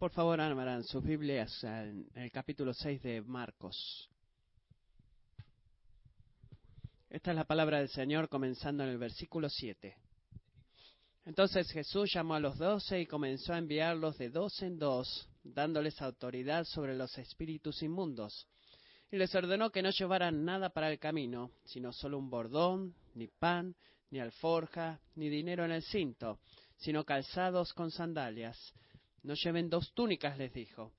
Por favor, abran sus Biblias en el capítulo 6 de Marcos. Esta es la palabra del Señor comenzando en el versículo 7. Entonces Jesús llamó a los doce y comenzó a enviarlos de dos en dos, dándoles autoridad sobre los espíritus inmundos. Y les ordenó que no llevaran nada para el camino, sino solo un bordón, ni pan, ni alforja, ni dinero en el cinto, sino calzados con sandalias. No lleven dos túnicas, les dijo.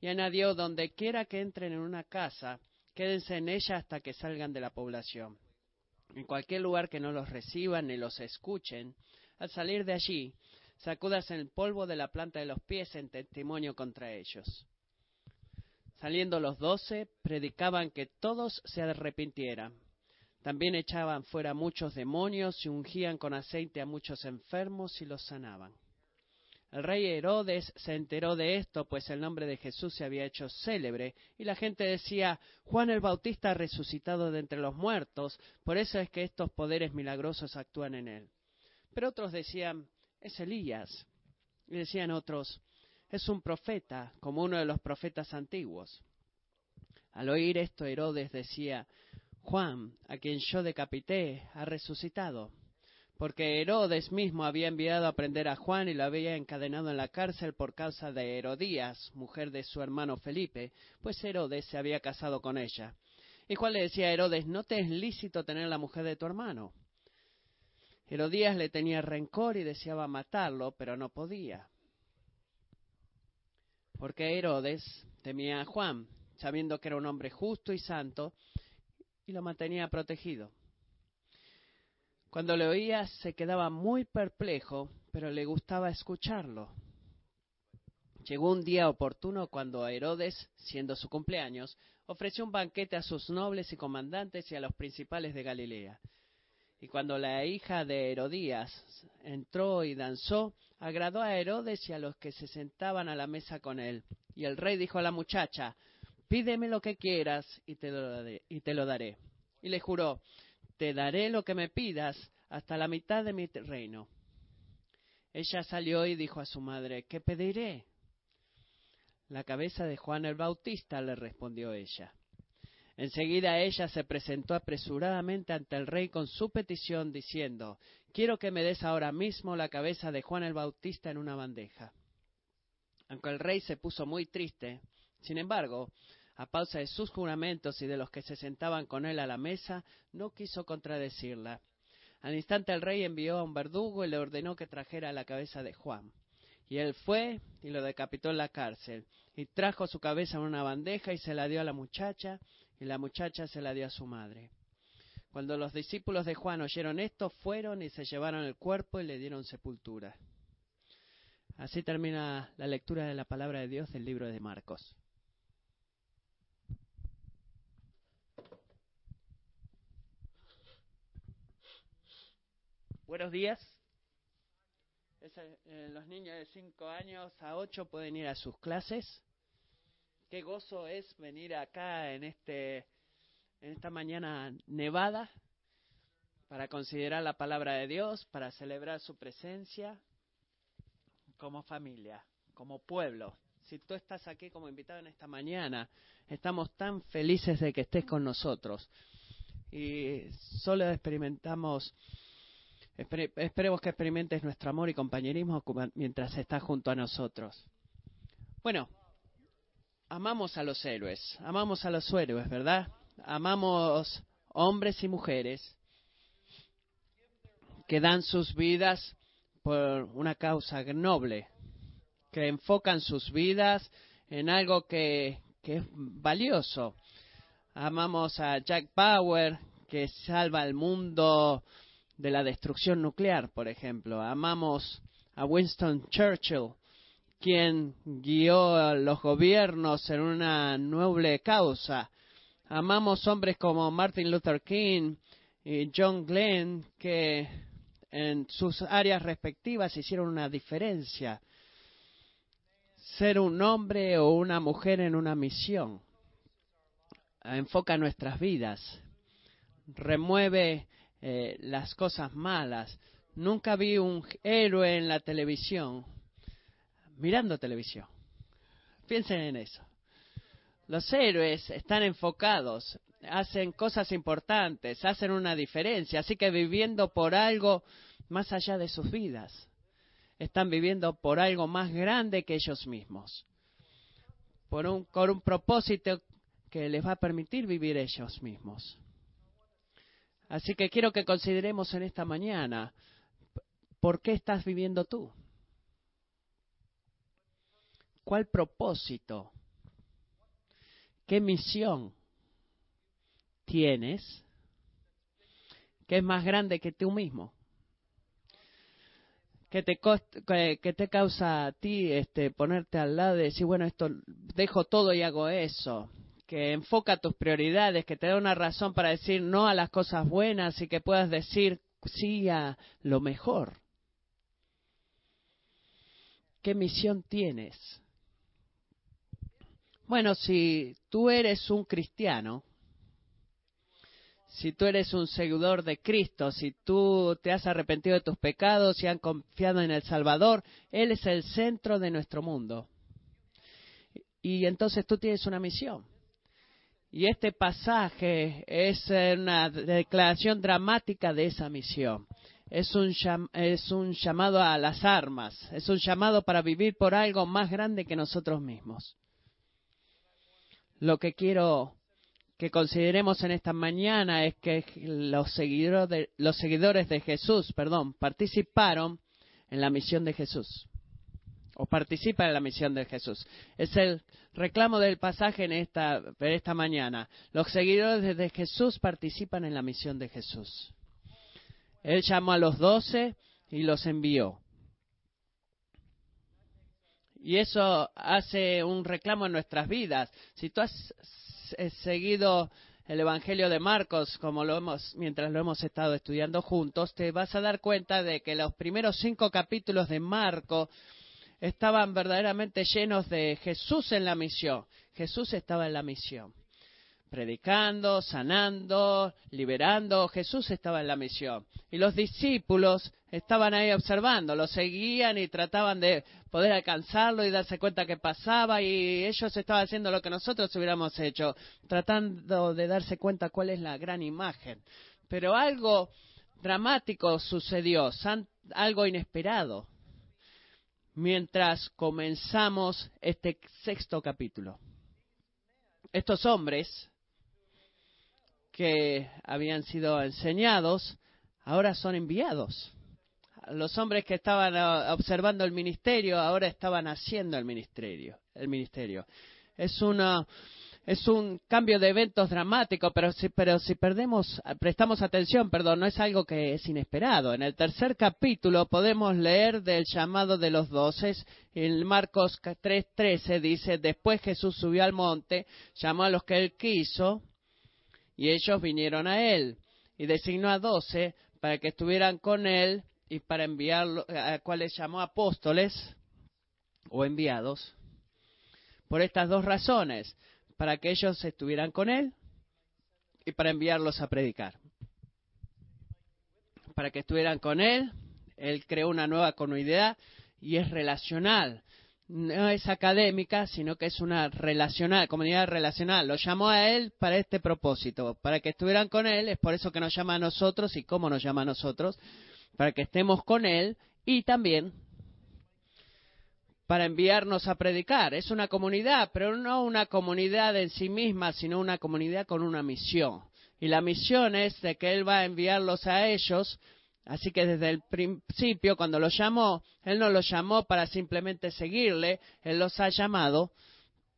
Y añadió, donde quiera que entren en una casa, quédense en ella hasta que salgan de la población. En cualquier lugar que no los reciban ni los escuchen, al salir de allí, sacudas el polvo de la planta de los pies en testimonio contra ellos. Saliendo los doce, predicaban que todos se arrepintieran. También echaban fuera muchos demonios y ungían con aceite a muchos enfermos y los sanaban. El rey Herodes se enteró de esto, pues el nombre de Jesús se había hecho célebre, y la gente decía, Juan el Bautista ha resucitado de entre los muertos, por eso es que estos poderes milagrosos actúan en él. Pero otros decían, es Elías. Y decían otros, es un profeta, como uno de los profetas antiguos. Al oír esto, Herodes decía, Juan, a quien yo decapité, ha resucitado. Porque Herodes mismo había enviado a prender a Juan y lo había encadenado en la cárcel por causa de Herodías, mujer de su hermano Felipe, pues Herodes se había casado con ella. Y Juan le decía a Herodes, no te es lícito tener la mujer de tu hermano. Herodías le tenía rencor y deseaba matarlo, pero no podía. Porque Herodes temía a Juan, sabiendo que era un hombre justo y santo, y lo mantenía protegido. Cuando le oía se quedaba muy perplejo, pero le gustaba escucharlo. Llegó un día oportuno cuando Herodes, siendo su cumpleaños, ofreció un banquete a sus nobles y comandantes y a los principales de Galilea. Y cuando la hija de Herodías entró y danzó, agradó a Herodes y a los que se sentaban a la mesa con él. Y el rey dijo a la muchacha, pídeme lo que quieras y te lo. Y, te lo daré. y le juró, te daré lo que me pidas hasta la mitad de mi reino. Ella salió y dijo a su madre, ¿qué pediré? La cabeza de Juan el Bautista, le respondió ella. Enseguida ella se presentó apresuradamente ante el rey con su petición, diciendo, Quiero que me des ahora mismo la cabeza de Juan el Bautista en una bandeja. Aunque el rey se puso muy triste, sin embargo, a pausa de sus juramentos y de los que se sentaban con él a la mesa, no quiso contradecirla. Al instante el rey envió a un verdugo y le ordenó que trajera la cabeza de Juan. Y él fue y lo decapitó en la cárcel, y trajo su cabeza en una bandeja y se la dio a la muchacha, y la muchacha se la dio a su madre. Cuando los discípulos de Juan oyeron esto, fueron y se llevaron el cuerpo y le dieron sepultura. Así termina la lectura de la palabra de Dios del libro de Marcos. Buenos días. Eh, los niños de 5 años a 8 pueden ir a sus clases. Qué gozo es venir acá en este en esta mañana nevada para considerar la palabra de Dios, para celebrar su presencia como familia, como pueblo. Si tú estás aquí como invitado en esta mañana, estamos tan felices de que estés con nosotros. Y solo experimentamos, esperemos que experimentes nuestro amor y compañerismo mientras estás junto a nosotros. Bueno, amamos a los héroes, amamos a los héroes, ¿verdad? Amamos hombres y mujeres que dan sus vidas por una causa noble, que enfocan sus vidas en algo que, es valioso. Amamos a Jack Bauer, que salva al mundo de la destrucción nuclear, por ejemplo. Amamos a Winston Churchill, quien guió a los gobiernos en una noble causa. Amamos hombres como Martin Luther King y John Glenn que en sus áreas respectivas hicieron una diferencia. Ser un hombre o una mujer en una misión enfoca nuestras vidas, remueve eh, las cosas malas. Nunca vi un héroe en la televisión mirando televisión. Piensen en eso. Los héroes están enfocados, hacen cosas importantes, hacen una diferencia, así que viviendo por algo más allá de sus vidas. Están viviendo por algo más grande que ellos mismos, por un, por un propósito que les va a permitir vivir ellos mismos. Así que quiero que consideremos en esta mañana por qué estás viviendo tú. ¿Cuál propósito? ¿Qué misión tienes que es más grande que tú mismo? que te, que te causa a ti este, ponerte al lado y decir, bueno, esto dejo todo y hago eso, que enfoca tus prioridades, que te da una razón para decir no a las cosas buenas y que puedas decir sí a lo mejor. ¿Qué misión tienes? Bueno, si tú eres un cristiano, si tú eres un seguidor de Cristo, si tú te has arrepentido de tus pecados y han confiado en el Salvador, Él es el centro de nuestro mundo. Y entonces tú tienes una misión. Y este pasaje es una declaración dramática de esa misión. Es un, es un llamado a las armas, es un llamado para vivir por algo más grande que nosotros mismos. Lo que quiero que consideremos en esta mañana es que los seguidores de, los seguidores de Jesús, perdón, participaron en la misión de Jesús o participan en la misión de Jesús. Es el reclamo del pasaje en esta, esta mañana. Los seguidores de Jesús participan en la misión de Jesús. Él llamó a los doce y los envió. Y eso hace un reclamo en nuestras vidas. Si tú has seguido el Evangelio de Marcos, como lo hemos, mientras lo hemos estado estudiando juntos, te vas a dar cuenta de que los primeros cinco capítulos de Marcos estaban verdaderamente llenos de Jesús en la misión. Jesús estaba en la misión. Predicando, sanando, liberando, Jesús estaba en la misión. Y los discípulos estaban ahí observando, lo seguían y trataban de poder alcanzarlo y darse cuenta que pasaba y ellos estaban haciendo lo que nosotros hubiéramos hecho, tratando de darse cuenta cuál es la gran imagen. Pero algo dramático sucedió, algo inesperado mientras comenzamos este sexto capítulo. Estos hombres que habían sido enseñados ahora son enviados. Los hombres que estaban ah, observando el ministerio ahora estaban haciendo el ministerio. El ministerio es una es un cambio de eventos dramático, pero si, pero si perdemos, prestamos atención, perdón, no es algo que es inesperado. En el tercer capítulo podemos leer del llamado de los doces. En Marcos 3:13 dice, después Jesús subió al monte, llamó a los que él quiso, y ellos vinieron a él, y designó a doce para que estuvieran con él y para enviarlo, a cuales llamó apóstoles o enviados, por estas dos razones para que ellos estuvieran con él y para enviarlos a predicar. Para que estuvieran con él, él creó una nueva comunidad y es relacional. No es académica, sino que es una relacional, comunidad relacional. Lo llamó a él para este propósito, para que estuvieran con él, es por eso que nos llama a nosotros y cómo nos llama a nosotros, para que estemos con él y también para enviarnos a predicar. Es una comunidad, pero no una comunidad en sí misma, sino una comunidad con una misión. Y la misión es de que Él va a enviarlos a ellos. Así que desde el principio, cuando los llamó, Él no los llamó para simplemente seguirle, Él los ha llamado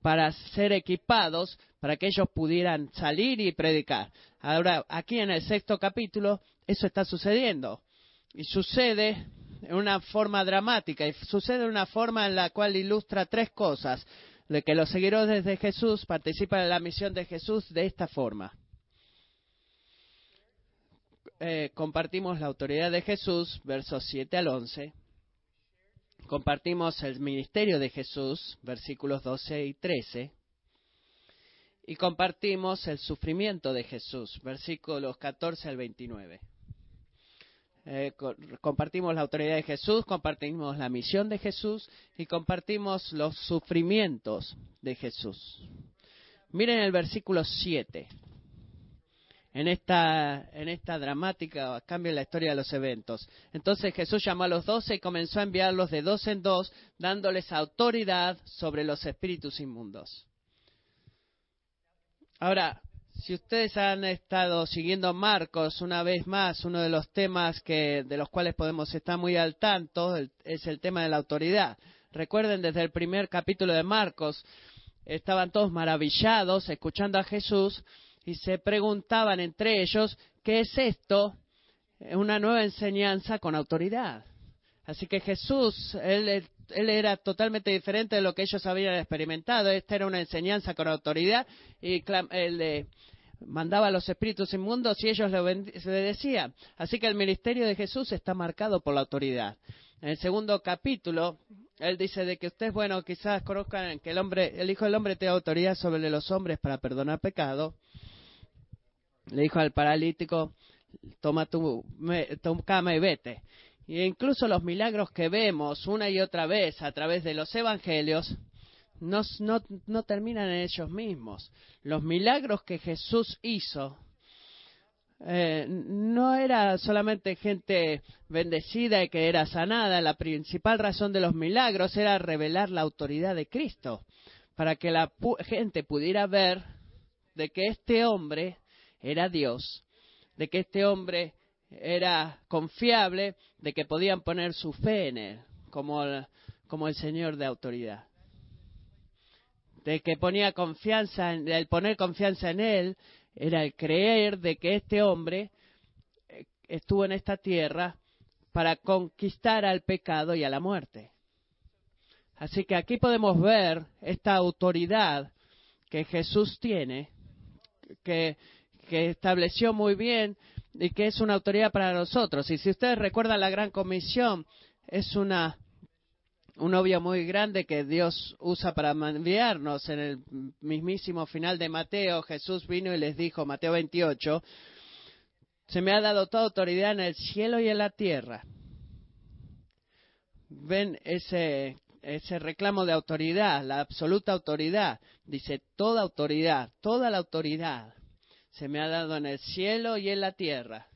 para ser equipados, para que ellos pudieran salir y predicar. Ahora, aquí en el sexto capítulo, eso está sucediendo. Y sucede en una forma dramática y sucede en una forma en la cual ilustra tres cosas. De que los seguidores de Jesús participan en la misión de Jesús de esta forma. Eh, compartimos la autoridad de Jesús, versos 7 al 11. Compartimos el ministerio de Jesús, versículos 12 y 13. Y compartimos el sufrimiento de Jesús, versículos 14 al 29. Eh, compartimos la autoridad de Jesús, compartimos la misión de Jesús y compartimos los sufrimientos de Jesús. Miren el versículo 7. En esta, en esta dramática cambio en la historia de los eventos. Entonces Jesús llamó a los doce y comenzó a enviarlos de dos en dos, dándoles autoridad sobre los espíritus inmundos. Ahora, si ustedes han estado siguiendo Marcos, una vez más, uno de los temas que, de los cuales podemos estar muy al tanto es el tema de la autoridad. Recuerden, desde el primer capítulo de Marcos, estaban todos maravillados escuchando a Jesús y se preguntaban entre ellos, ¿qué es esto? Una nueva enseñanza con autoridad. Así que Jesús, él, él, era totalmente diferente de lo que ellos habían experimentado. Esta era una enseñanza con autoridad y él mandaba a los espíritus inmundos y ellos le obedecían. Así que el ministerio de Jesús está marcado por la autoridad. En el segundo capítulo, él dice de que ustedes, bueno, quizás conozcan que el hombre, el Hijo del Hombre tiene autoridad sobre los hombres para perdonar pecado. Le dijo al paralítico, toma tu, tu cama y vete. Y incluso los milagros que vemos una y otra vez a través de los evangelios no, no, terminan en ellos mismos. Los milagros que Jesús hizo eh, no era solamente gente bendecida y que era sanada. La principal razón de los milagros era revelar la autoridad de Cristo, para que la gente pudiera ver de que este hombre era Dios, de que este hombre era confiable, de que podían poner su fe en él como el Señor de autoridad. De que ponía confianza, en, el poner confianza en él era el creer de que este hombre eh, estuvo en esta tierra para conquistar al pecado y a la muerte. Así que aquí podemos ver esta autoridad que Jesús tiene, que, que estableció muy bien y que es una autoridad para nosotros. Y si ustedes recuerdan la gran comisión, es una un obvio muy grande que Dios usa para enviarnos. En el mismísimo final de Mateo, Jesús vino y les dijo, Mateo 28, se me ha dado toda autoridad en el cielo y en la tierra. Ven ese, ese reclamo de autoridad, la absoluta autoridad. Dice, toda autoridad, toda la autoridad se me ha dado en el cielo y en la tierra.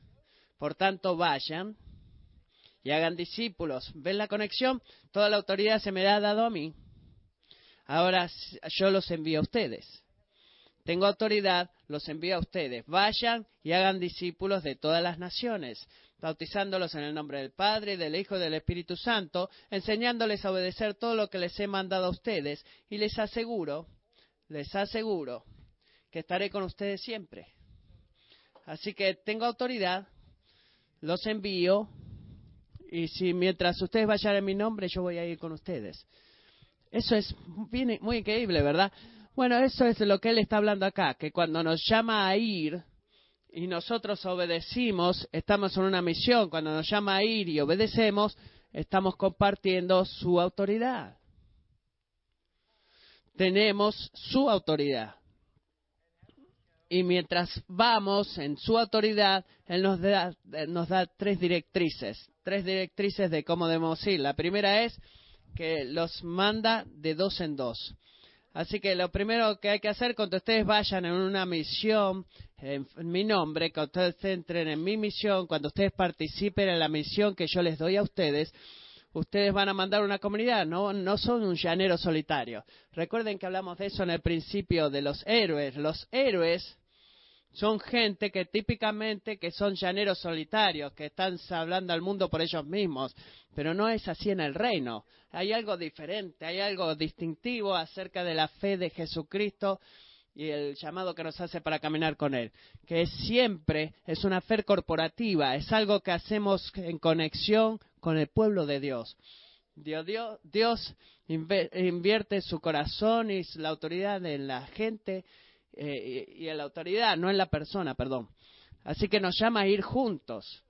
Por tanto, vayan y hagan discípulos. ¿Ven la conexión? Toda la autoridad se me ha dado a mí. Ahora yo los envío a ustedes. Tengo autoridad, los envío a ustedes. Vayan y hagan discípulos de todas las naciones, bautizándolos en el nombre del Padre, del Hijo y del Espíritu Santo, enseñándoles a obedecer todo lo que les he mandado a ustedes. Y les aseguro, les aseguro, que estaré con ustedes siempre. Así que tengo autoridad, los envío, y si mientras ustedes vayan en mi nombre, yo voy a ir con ustedes. Eso es muy increíble, ¿verdad? Bueno, eso es lo que él está hablando acá, que cuando nos llama a ir y nosotros obedecimos, estamos en una misión. Cuando nos llama a ir y obedecemos, estamos compartiendo su autoridad. Tenemos su autoridad y mientras vamos en su autoridad, Él nos da, nos da tres directrices, tres directrices de cómo debemos ir. La primera es que los manda de dos en dos. Así que lo primero que hay que hacer cuando ustedes vayan en una misión, en, mi nombre, cuando ustedes entren en mi misión, cuando ustedes participen en la misión que yo les doy a ustedes, ustedes van a mandar una comunidad, no, no son un llanero solitario. Recuerden que hablamos de eso en el principio de los héroes. Los héroes son gente que típicamente que son llaneros solitarios, que están hablando al mundo por ellos mismos, pero no es así en el reino. Hay algo diferente, hay algo distintivo acerca de la fe de Jesucristo y el llamado que nos hace para caminar con Él, que siempre es una fe corporativa, es algo que hacemos en conexión con el pueblo de Dios. Dios, Dios, invierte su corazón y la autoridad en la gente eh, y en la autoridad, no en la persona, perdón. Así que nos llama a ir juntos.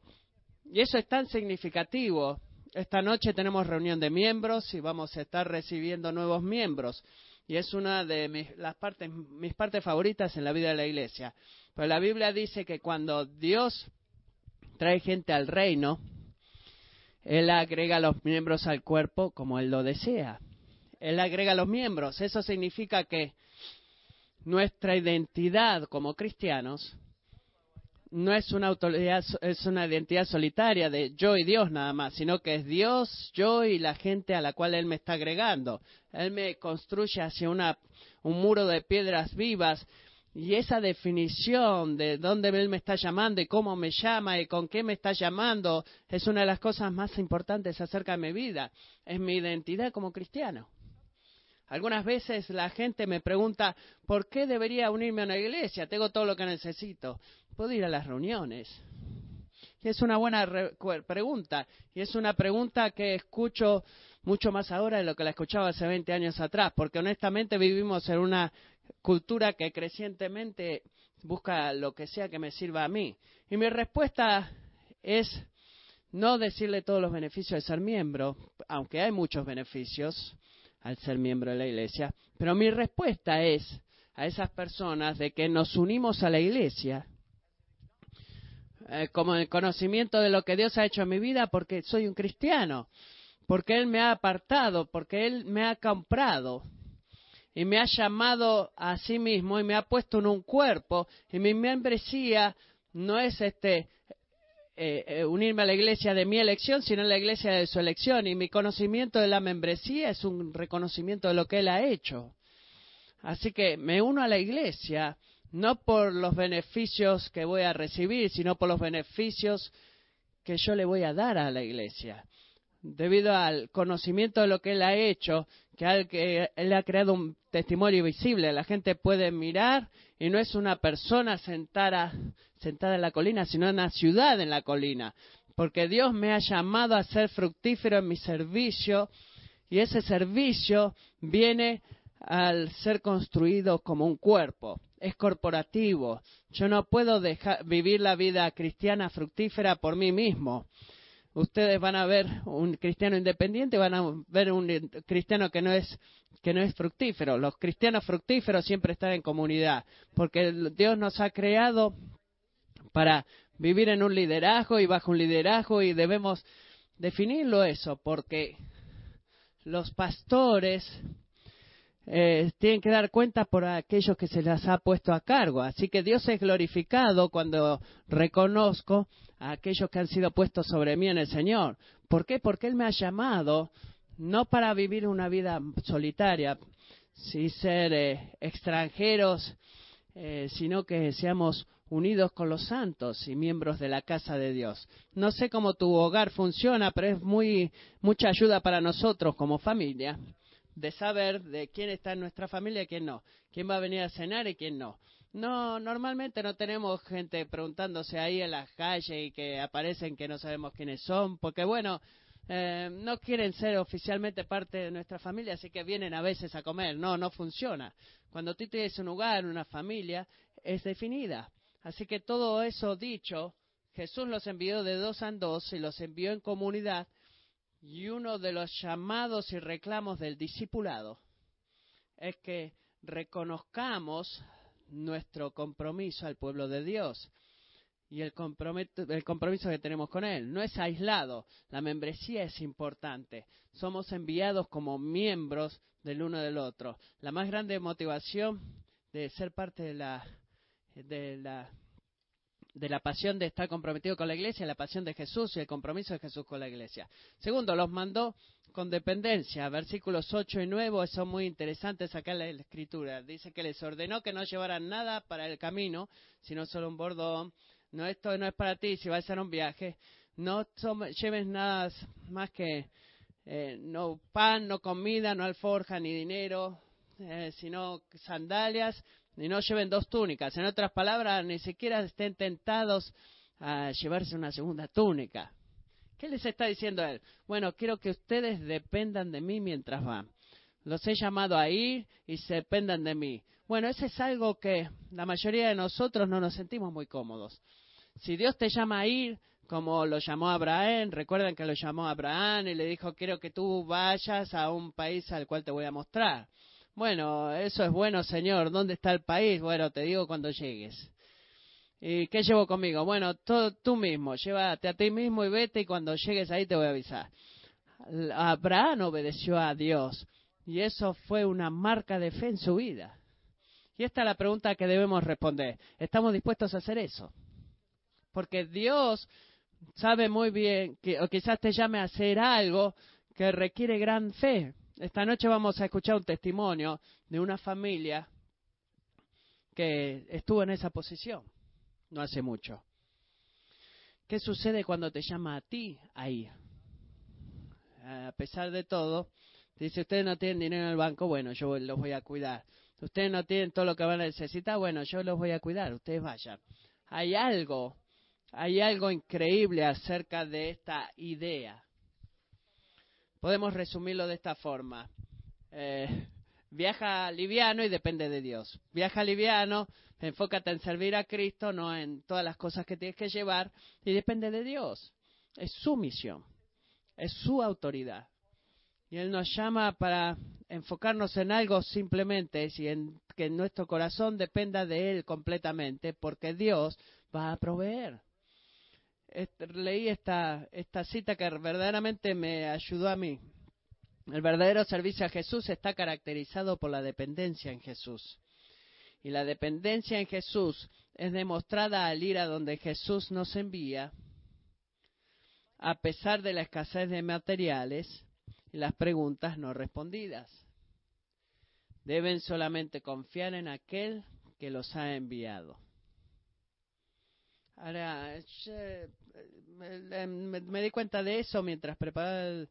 Y eso es tan significativo. Esta noche tenemos reunión de miembros y vamos a estar recibiendo nuevos miembros. Y es una de mis, las partes, mis partes favoritas en la vida de la iglesia. Pues la Biblia dice que cuando Dios trae gente al reino, Él agrega los miembros al cuerpo como Él lo desea. Él agrega los miembros. Eso significa que nuestra identidad como cristianos no es una autoridad, es una identidad solitaria de yo y Dios nada más, sino que es Dios, yo y la gente a la cual Él me está agregando. Él me construye hacia una, un muro de piedras vivas y esa definición de dónde Él me está llamando y cómo me llama y con qué me está llamando es una de las cosas más importantes acerca de mi vida. Es mi identidad como cristiano. Algunas veces la gente me pregunta, ¿por qué debería unirme a una iglesia? Tengo todo lo que necesito. Puedo ir a las reuniones. es una buena pregunta. Y es una pregunta que escucho mucho más ahora de lo que la escuchaba hace 20 años atrás. Porque honestamente vivimos en una cultura que crecientemente busca lo que sea que me sirva a mí. Y mi respuesta es no decirle todos los beneficios de ser miembro, aunque hay muchos beneficios al ser miembro de la iglesia, pero mi respuesta es a esas personas de que nos unimos a la iglesia eh, como el conocimiento de lo que Dios ha hecho en mi vida porque soy un cristiano, porque Él me ha apartado, porque Él me ha comprado y me ha llamado a sí mismo y me ha puesto en un cuerpo y mi membresía no es este eh, eh, unirme a la iglesia de mi elección, sino a la iglesia de su elección. Y mi conocimiento de la membresía es un reconocimiento de lo que Él ha hecho. Así que me uno a la iglesia no por los beneficios que voy a recibir, sino por los beneficios que yo le voy a dar a la iglesia. Debido al conocimiento de lo que Él ha hecho, que Él ha creado un testimonio visible, la gente puede mirar y no es una persona sentada sentada en la colina, sino una ciudad en la colina. Porque Dios me ha llamado a ser fructífero en mi servicio y ese servicio viene al ser construido como un cuerpo. Es corporativo. Yo no puedo dejar, vivir la vida cristiana fructífera por mí mismo. Ustedes van a ver un cristiano independiente, van a ver un cristiano que no es que no es fructífero. Los cristianos fructíferos siempre están en comunidad, porque Dios nos ha creado para vivir en un liderazgo y bajo un liderazgo y debemos definirlo eso, porque los pastores eh, tienen que dar cuenta por aquellos que se les ha puesto a cargo. Así que Dios es glorificado cuando reconozco a aquellos que han sido puestos sobre mí en el Señor. ¿Por qué? Porque Él me ha llamado no para vivir una vida solitaria, sin ser eh, extranjeros, eh, sino que seamos unidos con los santos y miembros de la casa de Dios. No sé cómo tu hogar funciona, pero es muy mucha ayuda para nosotros como familia de saber de quién está en nuestra familia y quién no, quién va a venir a cenar y quién no. No, normalmente no tenemos gente preguntándose ahí en las calles y que aparecen que no sabemos quiénes son, porque bueno, eh, no quieren ser oficialmente parte de nuestra familia, así que vienen a veces a comer. No, no funciona. Cuando tú tienes un hogar, una familia, es definida. Así que todo eso dicho, Jesús los envió de dos en dos y los envió en comunidad. Y uno de los llamados y reclamos del discipulado es que reconozcamos nuestro compromiso al pueblo de Dios y el, el compromiso que tenemos con Él. No es aislado, la membresía es importante. Somos enviados como miembros del uno del otro. La más grande motivación de ser parte de la de la, de la pasión de estar comprometido con la iglesia, la pasión de Jesús y el compromiso de Jesús con la iglesia. Segundo, los mandó con dependencia. Versículos 8 y 9 son muy interesantes acá en la escritura. Dice que les ordenó que no llevaran nada para el camino, sino solo un bordón. No, esto no es para ti si vas a hacer un viaje. No lleves nada más que eh, no pan, no comida, no alforja, ni dinero, eh, sino sandalias y no lleven dos túnicas. En otras palabras, ni siquiera estén tentados a llevarse una segunda túnica. ¿Qué les está diciendo él? Bueno, quiero que ustedes dependan de mí mientras van. Los he llamado a ir y se dependan de mí. Bueno, eso es algo que la mayoría de nosotros no nos sentimos muy cómodos. Si Dios te llama a ir, como lo llamó Abraham, recuerdan que lo llamó Abraham y le dijo, quiero que tú vayas a un país al cual te voy a mostrar. Bueno, eso es bueno, Señor. ¿Dónde está el país? Bueno, te digo cuando llegues. ¿Y qué llevo conmigo? Bueno, tú mismo, llévate a ti mismo y vete y cuando llegues ahí te voy a avisar. Abraham obedeció a Dios y eso fue una marca de fe en su vida. Y esta es la pregunta que debemos responder. ¿Estamos dispuestos a hacer eso? Porque Dios sabe muy bien que o quizás te llame a hacer algo que requiere gran fe. Esta noche vamos a escuchar un testimonio de una familia que estuvo en esa posición no hace mucho. ¿Qué sucede cuando te llama a ti ahí? A pesar de todo, dice, ustedes no tienen dinero en el banco, bueno, yo los voy a cuidar. Ustedes no tienen todo lo que van a necesitar, bueno, yo los voy a cuidar, ustedes vayan. Hay algo, hay algo increíble acerca de esta idea. Podemos resumirlo de esta forma. Eh, viaja liviano y depende de Dios. Viaja liviano, enfócate en servir a Cristo, no en todas las cosas que tienes que llevar, y depende de Dios. Es su misión, es su autoridad. Y Él nos llama para enfocarnos en algo simplemente y en que nuestro corazón dependa de Él completamente, porque Dios va a proveer. Leí esta, esta cita que verdaderamente me ayudó a mí. El verdadero servicio a Jesús está caracterizado por la dependencia en Jesús. Y la dependencia en Jesús es demostrada al ir a donde Jesús nos envía, a pesar de la escasez de materiales y las preguntas no respondidas. Deben solamente confiar en aquel que los ha enviado. Ahora, me, di cuenta de eso mientras preparaba el,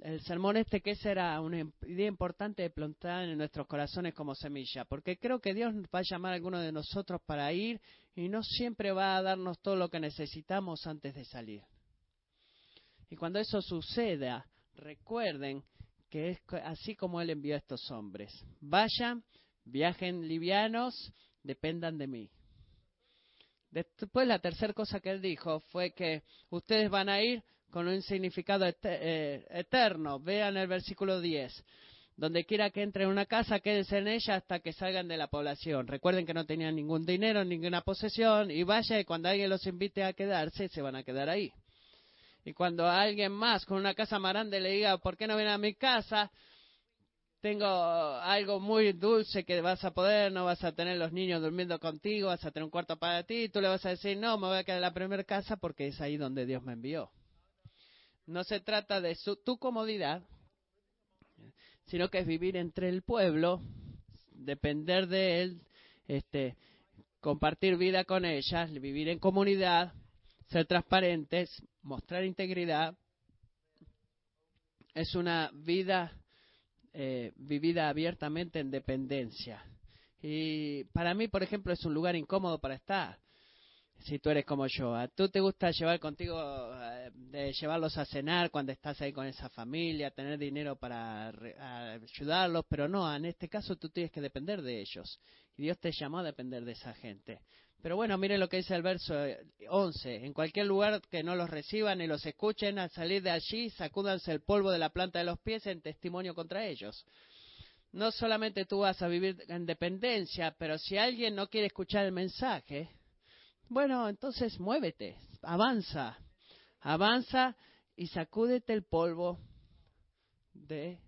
el sermón este que será una idea importante de plantar en nuestros corazones como semilla, porque creo que Dios va a llamar a alguno de nosotros para ir y no siempre va a darnos todo lo que necesitamos antes de salir. Y cuando eso suceda, recuerden que es así como Él envió a estos hombres. Vayan, viajen livianos, dependan de mí. Después la tercera cosa que Él dijo fue que ustedes van a ir con un significado eh, eterno. Vean el versículo 10. Donde quiera que entre en una casa, quédense en ella hasta que salgan de la población. Recuerden que no tenían ningún dinero, ninguna posesión, y vaya, cuando alguien los invite a quedarse, se van a quedar ahí. Y cuando alguien más con una casa más grande le diga, ¿por qué no viene a mi casa? Tengo algo muy dulce que vas a poder, no vas a tener los niños durmiendo contigo, vas a tener un cuarto para ti, y tú le vas a decir, no, me voy a quedar en la primera casa porque es ahí donde Dios me envió. No se trata de su, tu comodidad, sino que es vivir entre el pueblo, depender de él, este, compartir vida con ellas, vivir en comunidad, ser transparentes, mostrar integridad. Es una vida eh, vivida abiertamente en dependencia. Y para mí, por ejemplo, es un lugar incómodo para estar si tú eres como yo. ¿A tú te gusta llevar contigo, eh, de llevarlos a cenar cuando estás ahí con esa familia, tener dinero para ayudarlos, pero no, en este caso tú tienes que depender de ellos. Y Dios te llamó a depender de esa gente. Pero bueno, miren lo que dice el verso 11. En cualquier lugar que no los reciban y los escuchen, al salir de allí, sacúdanse el polvo de la planta de los pies en testimonio contra ellos. No solamente tú vas a vivir en dependencia, pero si alguien no quiere escuchar el mensaje, bueno, entonces muévete, avanza, avanza y sacúdete el polvo de,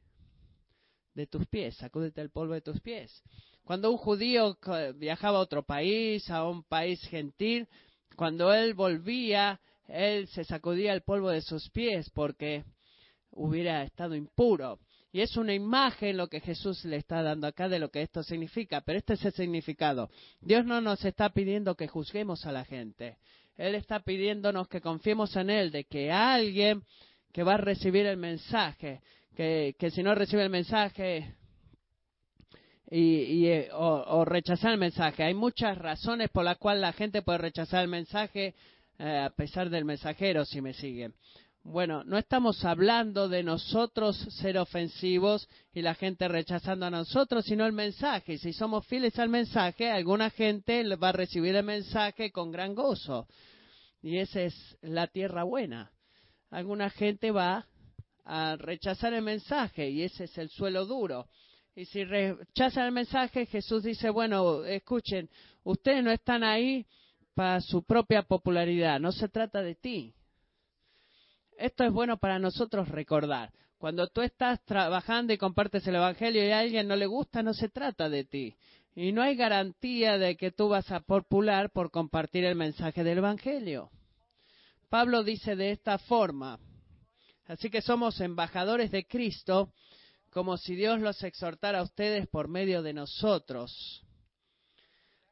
de tus pies, sacúdete el polvo de tus pies. Cuando un judío viajaba a otro país, a un país gentil, cuando él volvía, él se sacudía el polvo de sus pies porque hubiera estado impuro. Y es una imagen lo que Jesús le está dando acá de lo que esto significa, pero este es el significado. Dios no nos está pidiendo que juzguemos a la gente. Él está pidiéndonos que confiemos en Él, de que alguien que va a recibir el mensaje, que, si no recibe el mensaje y, eh, o, rechazar el mensaje. Hay muchas razones por las cuales la gente puede rechazar el mensaje eh, a pesar del mensajero, si me siguen. Bueno, no estamos hablando de nosotros ser ofensivos y la gente rechazando a nosotros, sino el mensaje. Si somos fieles al mensaje, alguna gente va a recibir el mensaje con gran gozo. Y esa es la tierra buena. Alguna gente va a rechazar el mensaje y ese es el suelo duro. Y si rechazan el mensaje, Jesús dice, bueno, escuchen, ustedes no están ahí para su propia popularidad, no se trata de ti. Esto es bueno para nosotros recordar. Cuando tú estás trabajando y compartes el Evangelio y a alguien no le gusta, no se trata de ti. Y no hay garantía de que tú vas a popular por compartir el mensaje del Evangelio. Pablo dice de esta forma, así que somos embajadores de Cristo, como si Dios los exhortara a ustedes por medio de nosotros.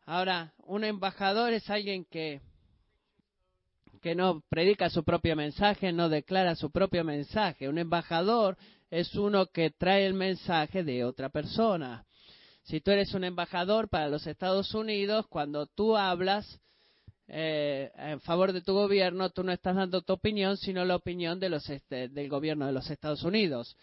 Ahora, un embajador es alguien que, que no predica su propio mensaje, no declara su propio mensaje. Un embajador es uno que trae el mensaje de otra persona. Si tú eres un embajador para los Estados Unidos, cuando tú hablas eh, en favor de tu gobierno, tú no estás dando tu opinión, sino la opinión de los, este, del gobierno de los Estados Unidos.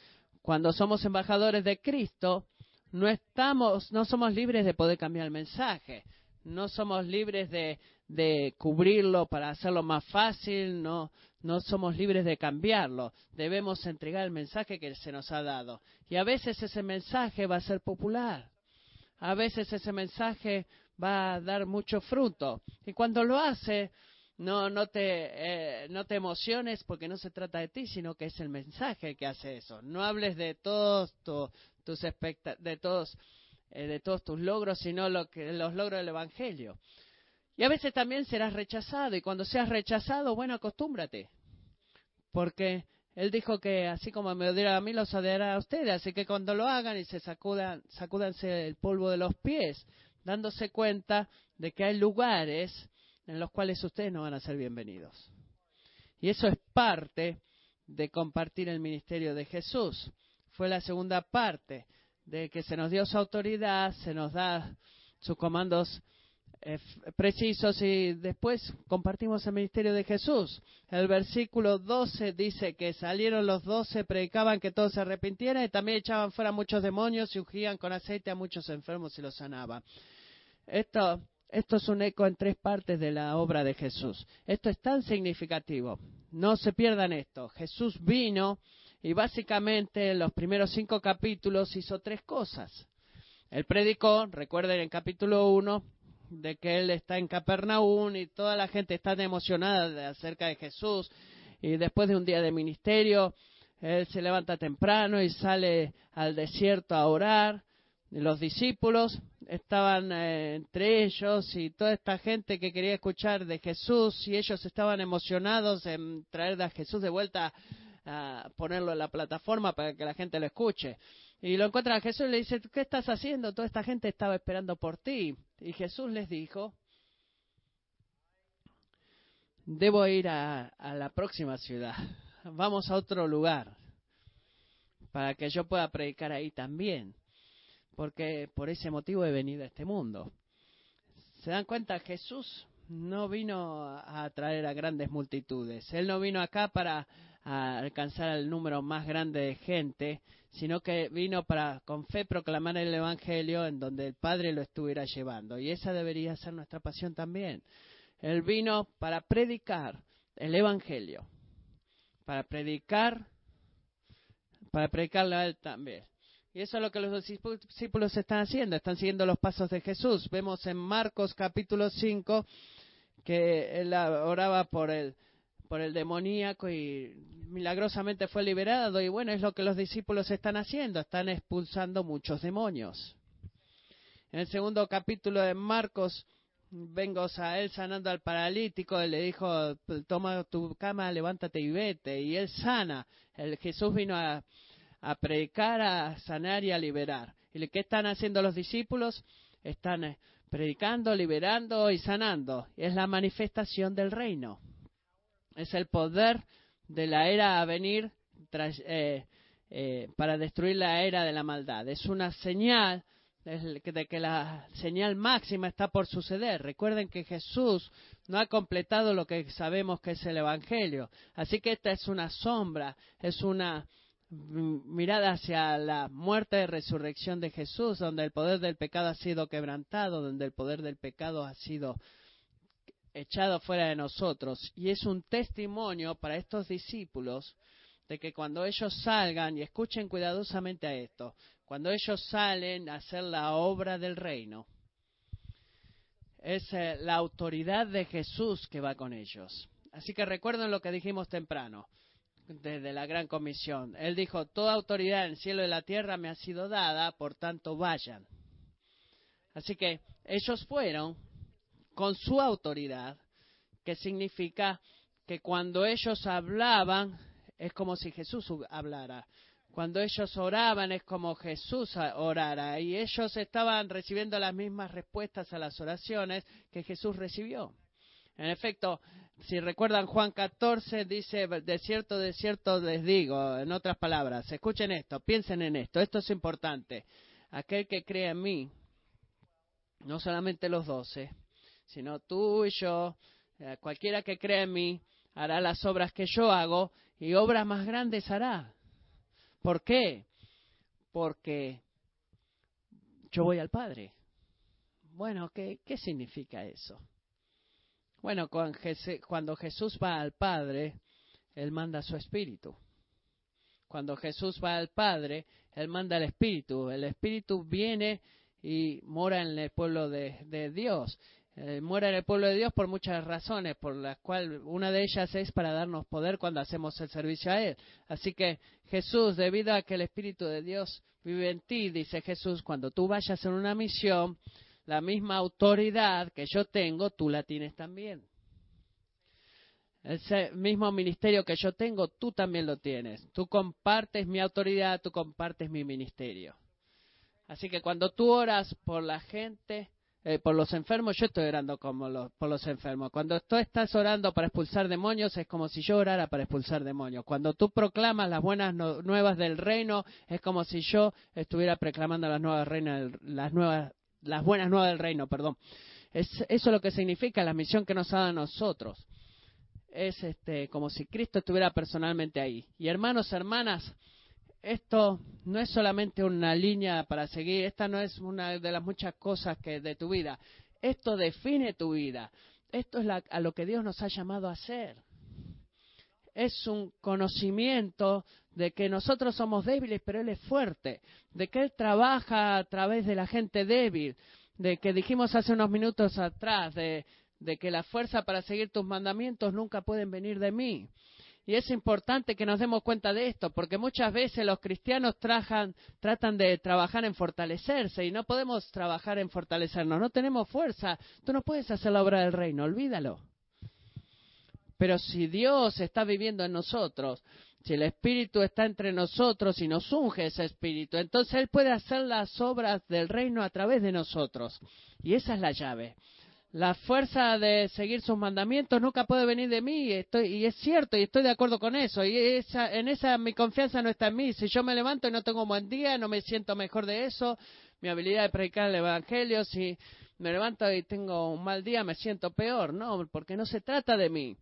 Cuando somos embajadores de Cristo, no estamos, no somos libres de poder cambiar el mensaje, no somos libres de, de cubrirlo para hacerlo más fácil, no, no somos libres de cambiarlo. Debemos entregar el mensaje que se nos ha dado. Y a veces ese mensaje va a ser popular. A veces ese mensaje va a dar mucho fruto. Y cuando lo hace, no, no, te, eh, no te emociones porque no se trata de ti, sino que es el mensaje que hace eso. No hables de todos tus de todos, eh, de todos tus logros, sino lo que, los logros del Evangelio. Y a veces también serás rechazado, y cuando seas rechazado, bueno, acostúmbrate. Porque él dijo que así como me odiará a mí, los odiará a ustedes. Así que cuando lo hagan y se sacudan, sacúdanse el polvo de los pies, dándose cuenta de que hay lugares en los cuales ustedes no van a ser bienvenidos. Y eso es parte de compartir el ministerio de Jesús. Fue la segunda parte de que se nos dio su autoridad, se nos da sus comandos eh, precisos y después compartimos el ministerio de Jesús. El versículo 12 dice que salieron los doce, predicaban que todos se arrepintieran y también echaban fuera muchos demonios y ungían con aceite a muchos enfermos y los sanaban. Esto, esto es un eco en tres partes de la obra de Jesús. Esto es tan significativo. No se pierdan esto. Jesús vino y básicamente en los primeros cinco capítulos hizo tres cosas. Él predicó, recuerden en capítulo 1, de que él está en Capernaum y toda la gente está emocionada acerca de Jesús. Y después de un día de ministerio, él se levanta temprano y sale al desierto a orar. Los discípulos estaban eh, entre ellos y toda esta gente que quería escuchar de Jesús y ellos estaban emocionados en traer a Jesús de vuelta a ponerlo en la plataforma para que la gente lo escuche. Y lo encuentra a Jesús y le dice, ¿qué estás haciendo? Toda esta gente estaba esperando por ti. Y Jesús les dijo, debo ir a, a la próxima ciudad. Vamos a otro lugar para que yo pueda predicar ahí también. Porque por ese motivo he venido a este mundo. ¿Se dan cuenta? Jesús no vino a atraer a grandes multitudes. Él no vino acá para alcanzar el número más grande de gente, sino que vino para con fe proclamar el Evangelio en donde el Padre lo estuviera llevando. Y esa debería ser nuestra pasión también. Él vino para predicar el Evangelio, para predicar, para predicarlo a Él también. Y eso es lo que los discípulos están haciendo, están siguiendo los pasos de Jesús. Vemos en Marcos capítulo 5 que él oraba por el, por el demoníaco y milagrosamente fue liberado. Y bueno, es lo que los discípulos están haciendo, están expulsando muchos demonios. En el segundo capítulo de Marcos, vengo a él sanando al paralítico, él le dijo, toma tu cama, levántate y vete. Y él sana. El Jesús vino a, a predicar, a sanar y a liberar. ¿Y qué están haciendo los discípulos? Están eh, predicando, liberando y sanando. Es la manifestación del reino. Es el poder de la era a venir eh, eh, para destruir la era de la maldad. Es una señal de que la señal máxima está por suceder. Recuerden que Jesús no ha completado lo que sabemos que es el Evangelio. Así que esta es una sombra, es una mirada hacia la muerte y resurrección de Jesús, donde el poder del pecado ha sido quebrantado, donde el poder del pecado ha sido echado fuera de nosotros. Y es un testimonio para estos discípulos de que cuando ellos salgan, y escuchen cuidadosamente a esto, cuando ellos salen a hacer la obra del reino, es eh, la autoridad de Jesús que va con ellos. Así que recuerden lo que dijimos temprano, desde la gran comisión. Él dijo, toda autoridad en el cielo y la tierra me ha sido dada, por tanto vayan. Así que ellos fueron con su autoridad, que significa que cuando ellos hablaban es como si Jesús hablara. Cuando ellos oraban es como Jesús orara y ellos estaban recibiendo las mismas respuestas a las oraciones que Jesús recibió. En efecto, si recuerdan Juan 14 dice, de cierto, de cierto les digo, en otras palabras, escuchen esto, piensen en esto, esto es importante. Aquel que cree en mí, no solamente los doce, sino tú y yo, eh, cualquiera que cree en mí, hará las obras que yo hago y obras más grandes hará ¿Por qué? Porque yo voy al Padre. Bueno, ¿qué, qué significa eso? Bueno, cuando Jesús va al Padre, Él manda su Espíritu. Cuando Jesús va al Padre, Él manda el Espíritu. El Espíritu viene y mora en el pueblo de, Dios. Eh, muera en el pueblo de Dios por muchas razones, por las cuales una de ellas es para darnos poder cuando hacemos el servicio a Él. Así que Jesús, debido a que el Espíritu de Dios vive en ti, dice Jesús, cuando tú vayas en una misión, la misma autoridad que yo tengo, tú la tienes también. Ese mismo ministerio que yo tengo, tú también lo tienes. Tú compartes mi autoridad, tú compartes mi ministerio. Así que cuando tú oras por la gente, eh, por los enfermos, yo estoy orando como por los enfermos. Cuando tú estás orando para expulsar demonios, es como si yo orara para expulsar demonios. Cuando tú proclamas las buenas nuevas del reino, es como si yo estuviera proclamando las nuevas reinas, las nuevas, las buenas nuevas del reino, perdón. Es, eso es lo que significa la misión que nos ha dado a nosotros. Es este, como si Cristo estuviera personalmente ahí. Y hermanos, hermanas, esto no es solamente una línea para seguir, esta no es una de las muchas cosas que de tu vida. Esto define tu vida. Esto es a lo que Dios nos ha llamado a hacer. Es un conocimiento de que nosotros somos débiles, pero Él es fuerte, de que Él trabaja a través de la gente débil, de que dijimos hace unos minutos atrás, de, que la fuerza para seguir tus mandamientos nunca pueden venir de mí, y es importante que nos demos cuenta de esto, porque muchas veces los cristianos tratan de trabajar en fortalecerse y no podemos trabajar en fortalecernos. No tenemos fuerza. Tú no puedes hacer la obra del reino, olvídalo. Pero si Dios está viviendo en nosotros, si el Espíritu está entre nosotros y nos unge ese Espíritu, entonces Él puede hacer las obras del reino a través de nosotros. Y esa es la llave. La fuerza de seguir sus mandamientos nunca puede venir de mí y, estoy, y es cierto y estoy de acuerdo con eso. Y esa, en esa mi confianza no está en mí. Si yo me levanto y no tengo un buen día no me siento mejor de eso mi habilidad de predicar el evangelio si me levanto y tengo un mal día me siento peor. No porque no se trata de mí.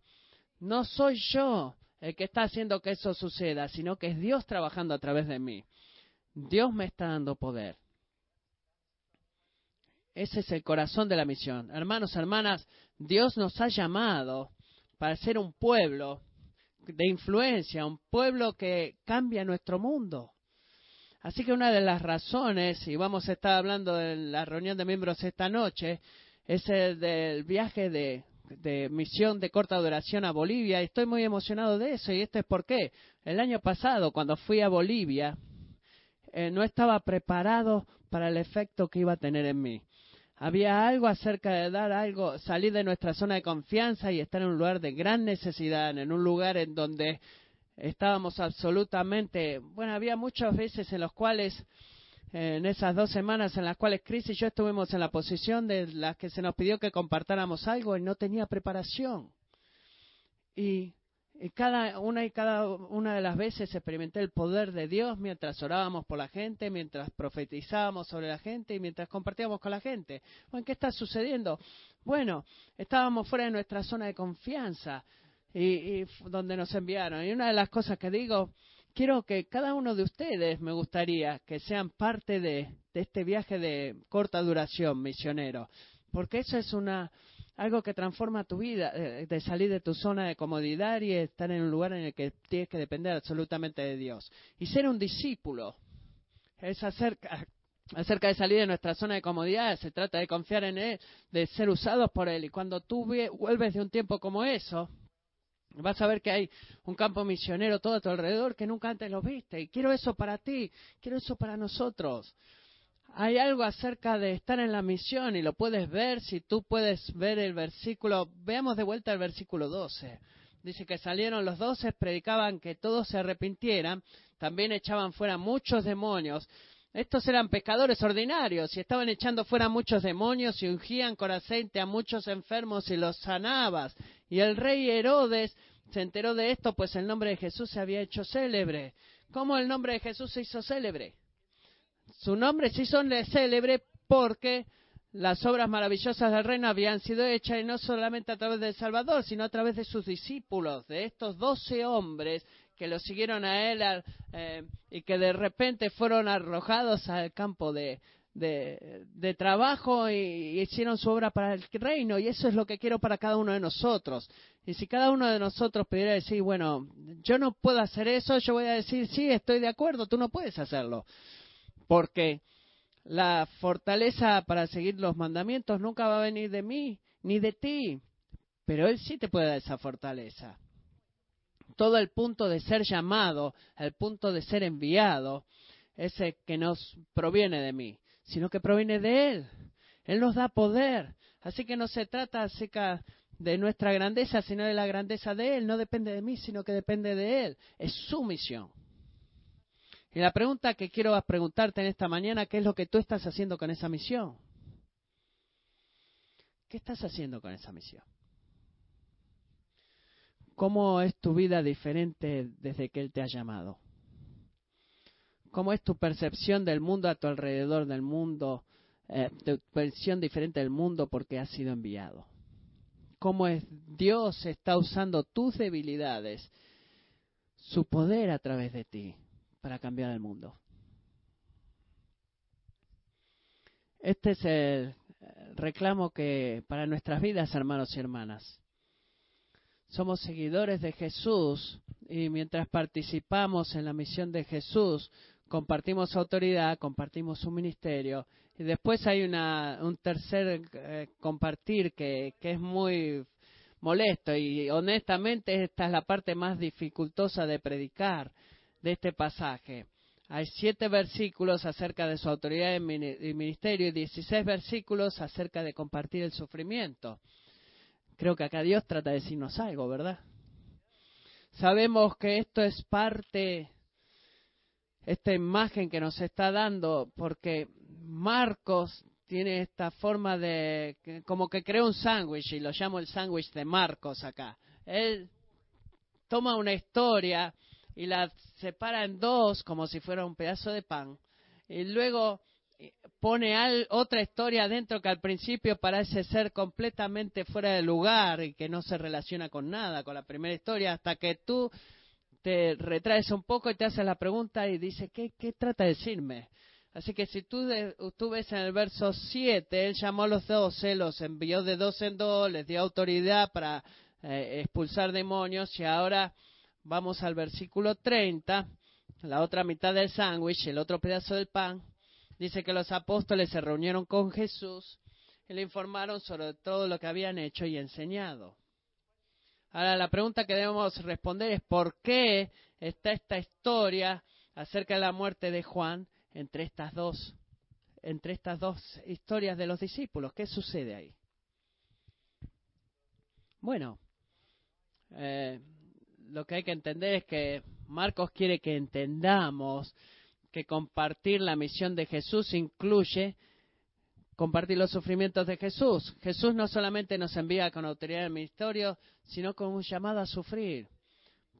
No soy yo el que está haciendo que eso suceda sino que es Dios trabajando a través de mí Dios me está dando poder ese es el corazón de la misión. Hermanos, hermanas, Dios nos ha llamado para ser un pueblo de influencia, un pueblo que cambia nuestro mundo. Así que una de las razones, y vamos a estar hablando de la reunión de miembros esta noche, es el del viaje de, misión de corta duración a Bolivia. Y estoy muy emocionado de eso, y esto es por qué. El año pasado, cuando fui a Bolivia, eh, no estaba preparado para el efecto que iba a tener en mí. Había algo acerca de dar algo, salir de nuestra zona de confianza y estar en un lugar de gran necesidad, en un lugar en donde estábamos absolutamente, bueno, había muchas veces en los cuales, en esas dos semanas en las cuales Chris y yo estuvimos en la posición de las que se nos pidió que compartáramos algo y no tenía preparación. Y y cada una y cada una de las veces experimenté el poder de Dios mientras orábamos por la gente, mientras profetizábamos sobre la gente y mientras compartíamos con la gente. Bueno, ¿qué está sucediendo? Bueno, estábamos fuera de nuestra zona de confianza y, donde nos enviaron. Y una de las cosas que digo, quiero que cada uno de ustedes me gustaría que sean parte de este viaje de corta duración misionero, porque eso es una algo que transforma tu vida, de salir de tu zona de comodidad y estar en un lugar en el que tienes que depender absolutamente de Dios. Y ser un discípulo es hacer acerca de salir de nuestra zona de comodidad, se trata de confiar en Él, de ser usados por Él. Y cuando tú vuelves de un tiempo como eso, vas a ver que hay un campo misionero todo a tu alrededor que nunca antes lo viste. Y quiero eso para ti, quiero eso para nosotros. Hay algo acerca de estar en la misión y lo puedes ver si tú puedes ver el versículo. Veamos de vuelta el versículo 12. Dice que salieron los doce, predicaban que todos se arrepintieran, también echaban fuera muchos demonios estos eran pescadores ordinarios y estaban echando fuera muchos demonios y ungían con aceite a muchos enfermos y los sanabas. Y el rey Herodes se enteró de esto, pues el nombre de Jesús se había hecho célebre. ¿Cómo el nombre de Jesús se hizo célebre? Su nombre se hizo célebre porque las obras maravillosas del reino habían sido hechas y no solamente a través del Salvador, sino a través de sus discípulos, de estos doce hombres que lo siguieron a él eh, y que de repente fueron arrojados al campo de, de, trabajo y, hicieron su obra para el reino. Y eso es lo que quiero para cada uno de nosotros. Y si cada uno de nosotros pudiera decir, bueno, yo no puedo hacer eso, yo voy a decir, sí, estoy de acuerdo, tú no puedes hacerlo. Porque la fortaleza para seguir los mandamientos nunca va a venir de mí ni de ti. Pero Él sí te puede dar esa fortaleza todo el punto de ser llamado, el punto de ser enviado, ese que nos proviene de mí, sino que proviene de Él. Él nos da poder. Así que no se trata acerca de nuestra grandeza, sino de la grandeza de Él. No depende de mí, sino que depende de Él. Es su misión. Y la pregunta que quiero preguntarte en esta mañana, ¿qué es lo que tú estás haciendo con esa misión? ¿Qué estás haciendo con esa misión? ¿Cómo es tu vida diferente desde que Él te ha llamado? ¿Cómo es tu percepción del mundo a tu alrededor, del mundo, eh, tu percepción diferente del mundo porque has sido enviado? ¿Cómo es Dios está usando tus debilidades, su poder a través de ti para cambiar el mundo? Este es el reclamo que para nuestras vidas, hermanos y hermanas somos seguidores de Jesús y mientras participamos en la misión de Jesús, compartimos autoridad, compartimos su ministerio y después hay una, un tercer eh, compartir que, que es muy molesto y honestamente esta es la parte más dificultosa de predicar de este pasaje. Hay siete versículos acerca de su autoridad y ministerio y dieciséis versículos acerca de compartir el sufrimiento. Creo que acá Dios trata de decirnos algo, ¿verdad? Sabemos que esto es parte, esta imagen que nos está dando, porque Marcos tiene esta forma de, como que crea un sándwich, y lo llamo el sándwich de Marcos acá. Él toma una historia y la separa en dos, como si fuera un pedazo de pan, y luego pone otra historia dentro que al principio parece ser completamente fuera de lugar y que no se relaciona con nada, con la primera historia, hasta que tú te retraes un poco y te haces la pregunta y dices, ¿qué, qué trata de decirme? Así que si tú, tú, ves en el verso 7, él llamó a los doce, los envió de dos en dos, les dio autoridad para eh, expulsar demonios y ahora vamos al versículo 30, la otra mitad del sándwich, el otro pedazo del pan. Dice que los apóstoles se reunieron con Jesús y le informaron sobre todo lo que habían hecho y enseñado. Ahora la pregunta que debemos responder es ¿por qué está esta historia acerca de la muerte de Juan entre estas dos entre estas dos historias de los discípulos? ¿Qué sucede ahí? Bueno, eh, lo que hay que entender es que Marcos quiere que entendamos que compartir la misión de Jesús incluye compartir los sufrimientos de Jesús. Jesús no solamente nos envía con autoridad del ministerio, sino con un llamado a sufrir.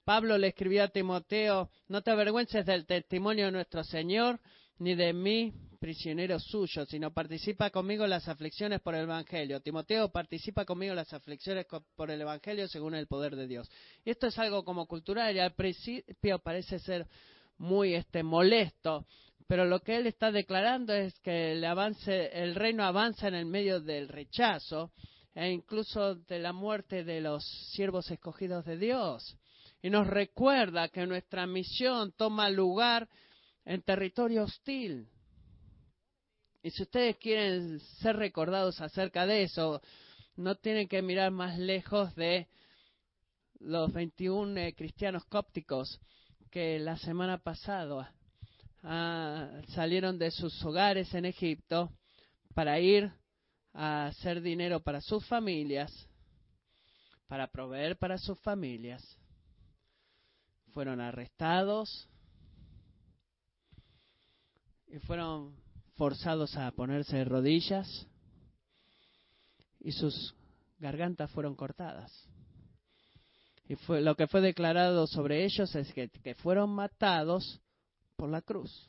Pablo le escribió a Timoteo, no te avergüences del testimonio de nuestro Señor, ni de mí, prisionero suyo, sino participa conmigo en las aflicciones por el Evangelio. Timoteo participa conmigo en las aflicciones por el Evangelio según el poder de Dios. Y esto es algo como cultural y al principio parece ser muy este molesto, pero lo que él está declarando es que el avance, el reino avanza en el medio del rechazo e incluso de la muerte de los siervos escogidos de Dios. Y nos recuerda que nuestra misión toma lugar en territorio hostil. Y si ustedes quieren ser recordados acerca de eso, no tienen que mirar más lejos de los 21 eh, cristianos cópticos que la semana pasada ah, salieron de sus hogares en Egipto para ir a hacer dinero para sus familias, para proveer para sus familias. Fueron arrestados y fueron forzados a ponerse de rodillas y sus gargantas fueron cortadas. Y fue, lo que fue declarado sobre ellos es que, fueron matados por la cruz.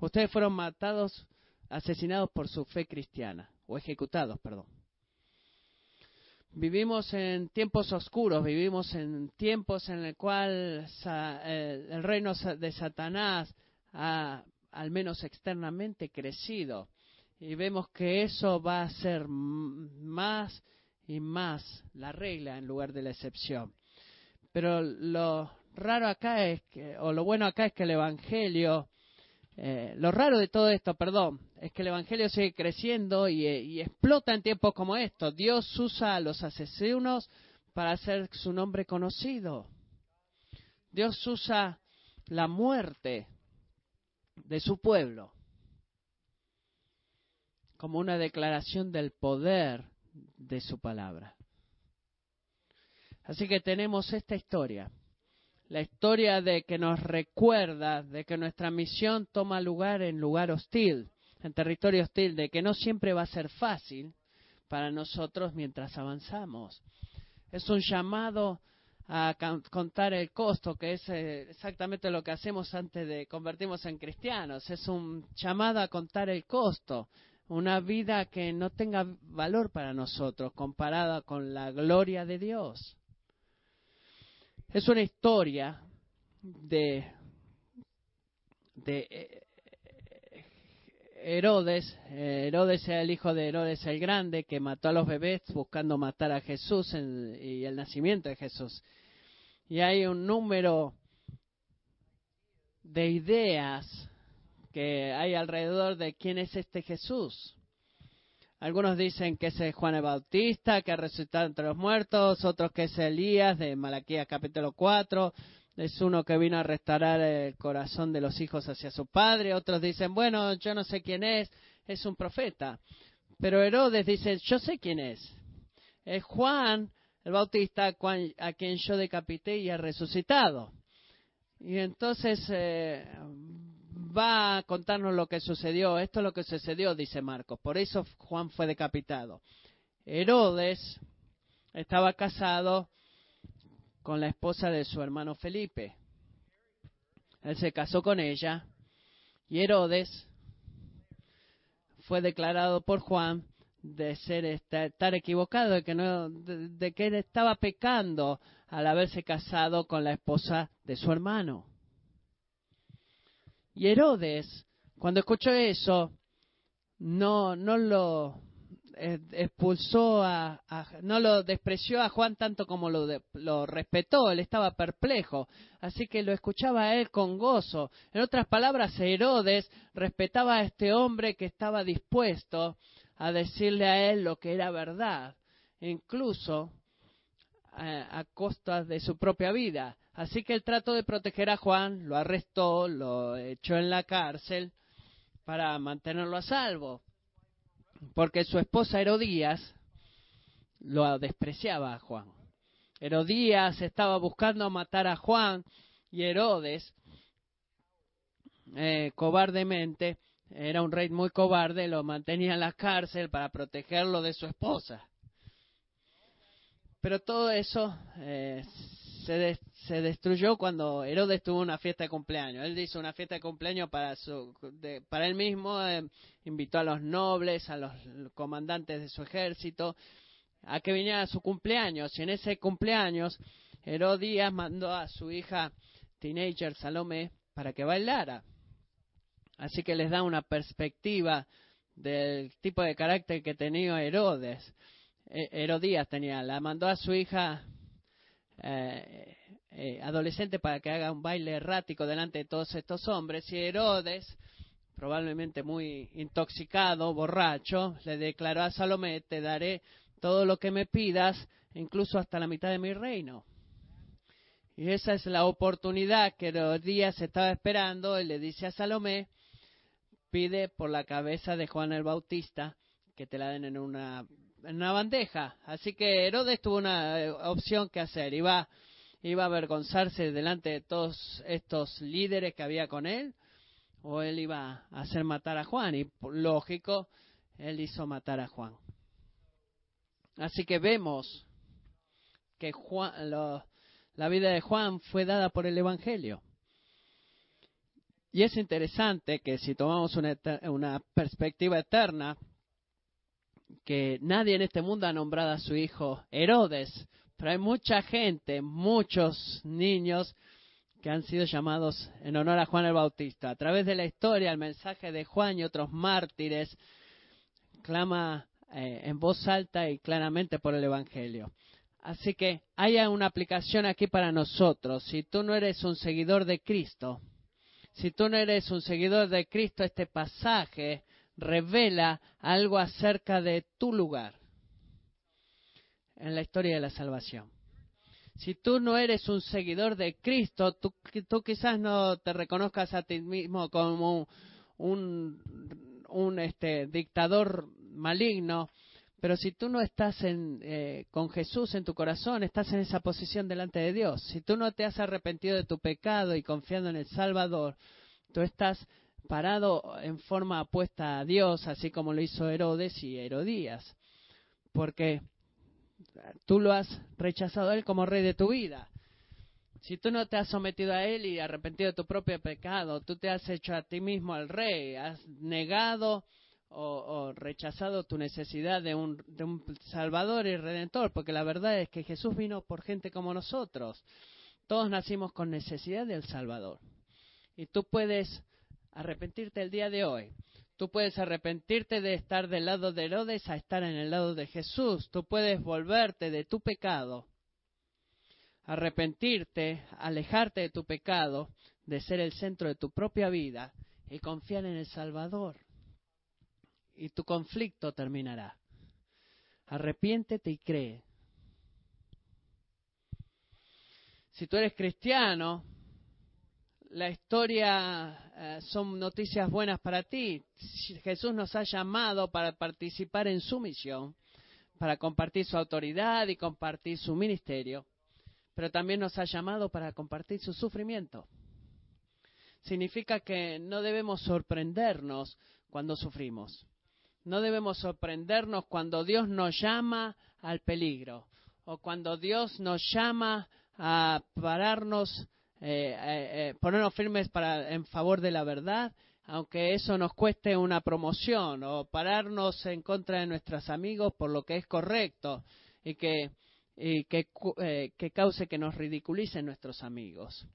Ustedes fueron matados, asesinados por su fe cristiana, o ejecutados, perdón. Vivimos en tiempos oscuros, vivimos en tiempos en el cual eh, el reino de Satanás ha, al menos externamente, crecido y vemos que eso va a ser más y más la regla en lugar de la excepción. Pero lo raro acá es que, o lo bueno acá es que el Evangelio, eh, lo raro de todo esto, perdón, es que el Evangelio sigue creciendo y, y explota en tiempos como estos. Dios usa a los asesinos para hacer su nombre conocido. Dios usa la muerte de su pueblo como una declaración del poder de su palabra. Así que tenemos esta historia, la historia de que nos recuerda de que nuestra misión toma lugar en lugar hostil, en territorio hostil, de que no siempre va a ser fácil para nosotros mientras avanzamos. Es un llamado a contar el costo, que es eh, exactamente lo que hacemos antes de convertirnos en cristianos. Es un llamado a contar el costo, una vida que no tenga valor para nosotros comparada con la gloria de Dios. Es una historia de, de eh, Herodes. Herodes era el hijo de Herodes el Grande que mató a los bebés buscando matar a Jesús y el nacimiento de Jesús. Y hay un número de ideas que hay alrededor de quién es este Jesús. Algunos dicen que es Juan el Bautista, que ha resucitado entre los muertos, otros que es Elías de Malaquías capítulo 4, es uno que vino a restaurar el corazón de los hijos hacia su padre, otros dicen, bueno, yo no sé quién es, es un profeta. Pero Herodes dice, yo sé quién es. Es Juan el Bautista a quien yo decapité y ha resucitado. Y entonces eh, va a contarnos lo que sucedió. Esto es lo que sucedió, dice Marcos. Por eso Juan fue decapitado. Herodes estaba casado con la esposa de su hermano Felipe. Él se casó con ella y Herodes fue declarado por Juan de ser estar equivocado, de que, no, de que él estaba pecando al haberse casado con la esposa de su hermano. Y Herodes, cuando escuchó eso, no, no lo eh, expulsó a, no lo despreció a Juan tanto como lo, lo respetó, él estaba perplejo, así que lo escuchaba a él con gozo. En otras palabras, Herodes respetaba a este hombre que estaba dispuesto a decirle a él lo que era verdad, incluso a, a costa de su propia vida. Así que él trató de proteger a Juan, lo arrestó, lo echó en la cárcel para mantenerlo a salvo. Porque su esposa Herodías lo despreciaba a Juan. Herodías estaba buscando matar a Juan y Herodes, eh, cobardemente, era un rey muy cobarde, lo mantenía en la cárcel para protegerlo de su esposa. Pero todo eso eh, se, se destruyó cuando Herodes tuvo una fiesta de cumpleaños. Él hizo una fiesta de cumpleaños para, su, para él mismo, eh, invitó a los nobles, a los comandantes de su ejército, a que vinieran a su cumpleaños. Y en ese cumpleaños, Herodías mandó a su hija teenager Salomé para que bailara. Así que les da una perspectiva del tipo de carácter que tenía Herodes. Eh, Herodías tenía, la mandó a su hija eh, eh, adolescente para que haga un baile errático delante de todos estos hombres y Herodes probablemente muy intoxicado, borracho, le declaró a Salomé, te daré todo lo que me pidas, incluso hasta la mitad de mi reino. Y esa es la oportunidad que días estaba esperando. Él le dice a Salomé, pide por la cabeza de Juan el Bautista que te la den en una, en una bandeja. Así que Herodes tuvo una eh, opción que hacer. Iba, iba a avergonzarse delante de todos estos líderes que había con él, o él iba a hacer matar a Juan. Y lógico, él hizo matar a Juan. Así que vemos que Juan, la vida de Juan fue dada por el Evangelio. Y es interesante que si tomamos una, una, perspectiva eterna, que nadie en este mundo ha nombrado a su hijo Herodes, pero hay mucha gente, muchos niños que han sido llamados en honor a Juan el Bautista. A través de la historia, el mensaje de Juan y otros mártires clama eh, en voz alta y claramente por el Evangelio. Así que haya una aplicación aquí para nosotros. Si tú no eres un seguidor de Cristo, si tú no eres un seguidor de Cristo, este pasaje revela algo acerca de tu lugar en la historia de la salvación. Si tú no eres un seguidor de Cristo, tú, quizás no te reconozcas a ti mismo como un, un este, dictador maligno, pero si tú no estás eh, con Jesús en tu corazón, estás en esa posición delante de Dios. Si tú no te has arrepentido de tu pecado y confiando en el Salvador, tú estás parado en forma apuesta a Dios, así como lo hizo Herodes y Herodías. Porque tú lo has rechazado a Él como rey de tu vida. Si tú no te has sometido a Él y arrepentido de tu propio pecado, tú te has hecho a ti mismo al rey, has negado o, rechazado tu necesidad de un, de un Salvador y Redentor, porque la verdad es que Jesús vino por gente como nosotros. Todos nacimos con necesidad del Salvador. Y tú puedes arrepentirte el día de hoy. Tú puedes arrepentirte de estar del lado de Herodes a estar en el lado de Jesús. Tú puedes volverte de tu pecado, arrepentirte, alejarte de tu pecado, de ser el centro de tu propia vida y confiar en el Salvador y tu conflicto terminará. Arrepiéntete y cree. Si tú eres cristiano, la historia eh, son noticias buenas para ti. Jesús nos ha llamado para participar en su misión, para compartir su autoridad y compartir su ministerio, pero también nos ha llamado para compartir su sufrimiento. Significa que no debemos sorprendernos cuando sufrimos. No debemos sorprendernos cuando Dios nos llama al peligro o cuando Dios nos llama a pararnos, eh, eh, eh, ponernos firmes para, en favor de la verdad, aunque eso nos cueste una promoción o pararnos en contra de nuestros amigos por lo que es correcto y que, y que, que cause que nos ridiculicen nuestros amigos.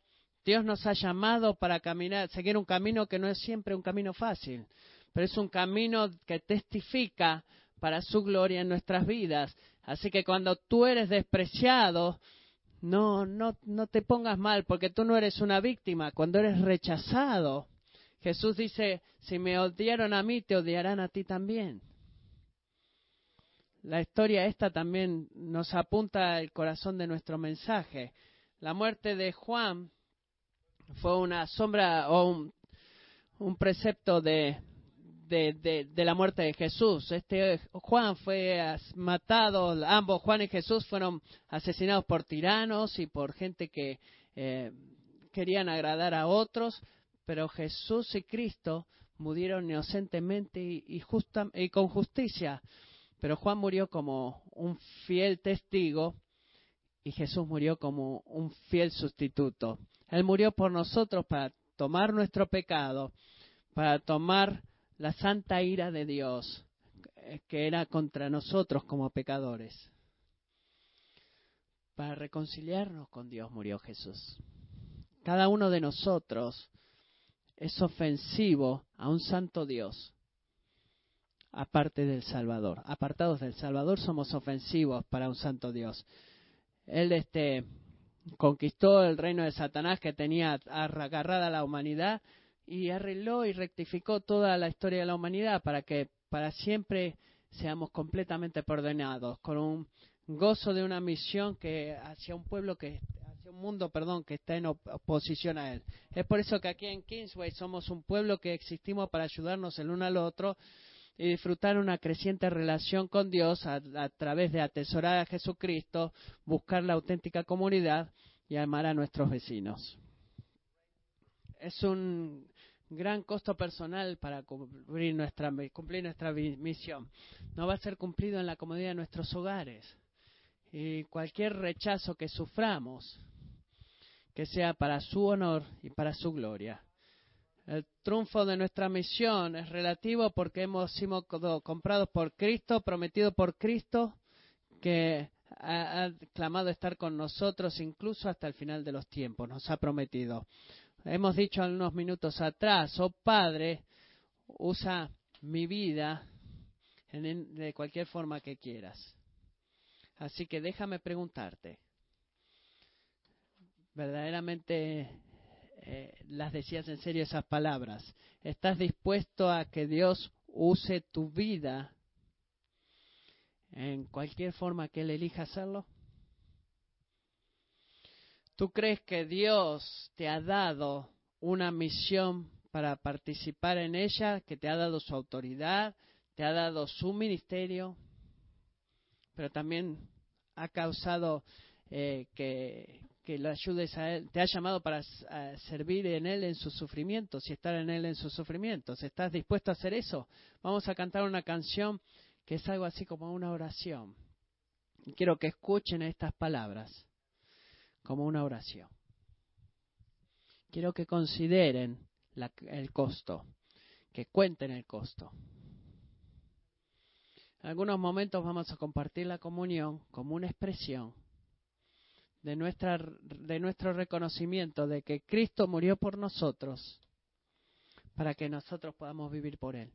Dios nos ha llamado para caminar, seguir un camino que no es siempre un camino fácil pero es un camino que testifica para su gloria en nuestras vidas. Así que cuando tú eres despreciado, no, no, no te pongas mal, porque tú no eres una víctima. Cuando eres rechazado, Jesús dice, si me odiaron a mí, te odiarán a ti también. La historia esta también nos apunta al corazón de nuestro mensaje. La muerte de Juan fue una sombra o un, un precepto de, de, la muerte de Jesús. Este Juan fue matado, ambos Juan y Jesús fueron asesinados por tiranos y por gente que eh, querían agradar a otros, pero Jesús y Cristo murieron inocentemente y, justa, y con justicia. Pero Juan murió como un fiel testigo y Jesús murió como un fiel sustituto. Él murió por nosotros para tomar nuestro pecado, para tomar la santa ira de Dios eh, que era contra nosotros como pecadores. Para reconciliarnos con Dios murió Jesús. Cada uno de nosotros es ofensivo a un santo Dios, aparte del Salvador. Apartados del Salvador somos ofensivos para un santo Dios. Él este, conquistó el reino de Satanás que tenía agarrada la humanidad y arregló y rectificó toda la historia de la humanidad para que para siempre seamos completamente perdonados, con un gozo de una misión que hacia un pueblo que hacia un mundo, perdón, que está en oposición a él. Es por eso que aquí en Kingsway somos un pueblo que existimos para ayudarnos el uno al otro y disfrutar una creciente relación con Dios a, a través de atesorar a Jesucristo, buscar la auténtica comunidad y amar a nuestros vecinos. Es un gran costo personal para cumplir nuestra, misión. No va a ser cumplido en la comodidad de nuestros hogares. Y cualquier rechazo que suframos, que sea para su honor y para su gloria. El triunfo de nuestra misión es relativo porque hemos sido comprados por Cristo, prometido por Cristo, que ha clamado estar con nosotros incluso hasta el final de los tiempos. Nos ha prometido hemos dicho unos minutos atrás, oh Padre, usa mi vida de cualquier forma que quieras. Así que déjame preguntarte, ¿verdaderamente eh, las decías en serio esas palabras? ¿Estás dispuesto a que Dios use tu vida en cualquier forma que Él elija hacerlo? ¿Tú crees que Dios te ha dado una misión para participar en ella, que te ha dado su autoridad, te ha dado su ministerio, pero también ha causado eh, que, que lo ayudes a Él, te ha llamado para servir en Él en sus sufrimientos y estar en Él en sus sufrimientos. ¿Estás dispuesto a hacer eso? Vamos a cantar una canción que es algo así como una oración. quiero que escuchen estas palabras como una oración. Quiero que consideren el costo, que cuenten el costo. En algunos momentos vamos a compartir la comunión como una expresión de, nuestra, de nuestro reconocimiento de que Cristo murió por nosotros para que nosotros podamos vivir por Él.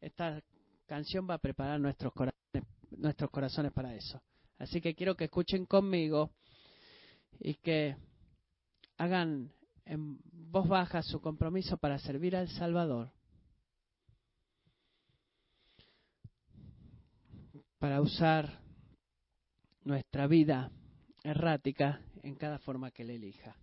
Esta canción va a preparar nuestros corazones, nuestros corazones para eso. Así que quiero que escuchen conmigo y que hagan en voz baja su compromiso para servir al Salvador, para usar nuestra vida errática en cada forma que le elija.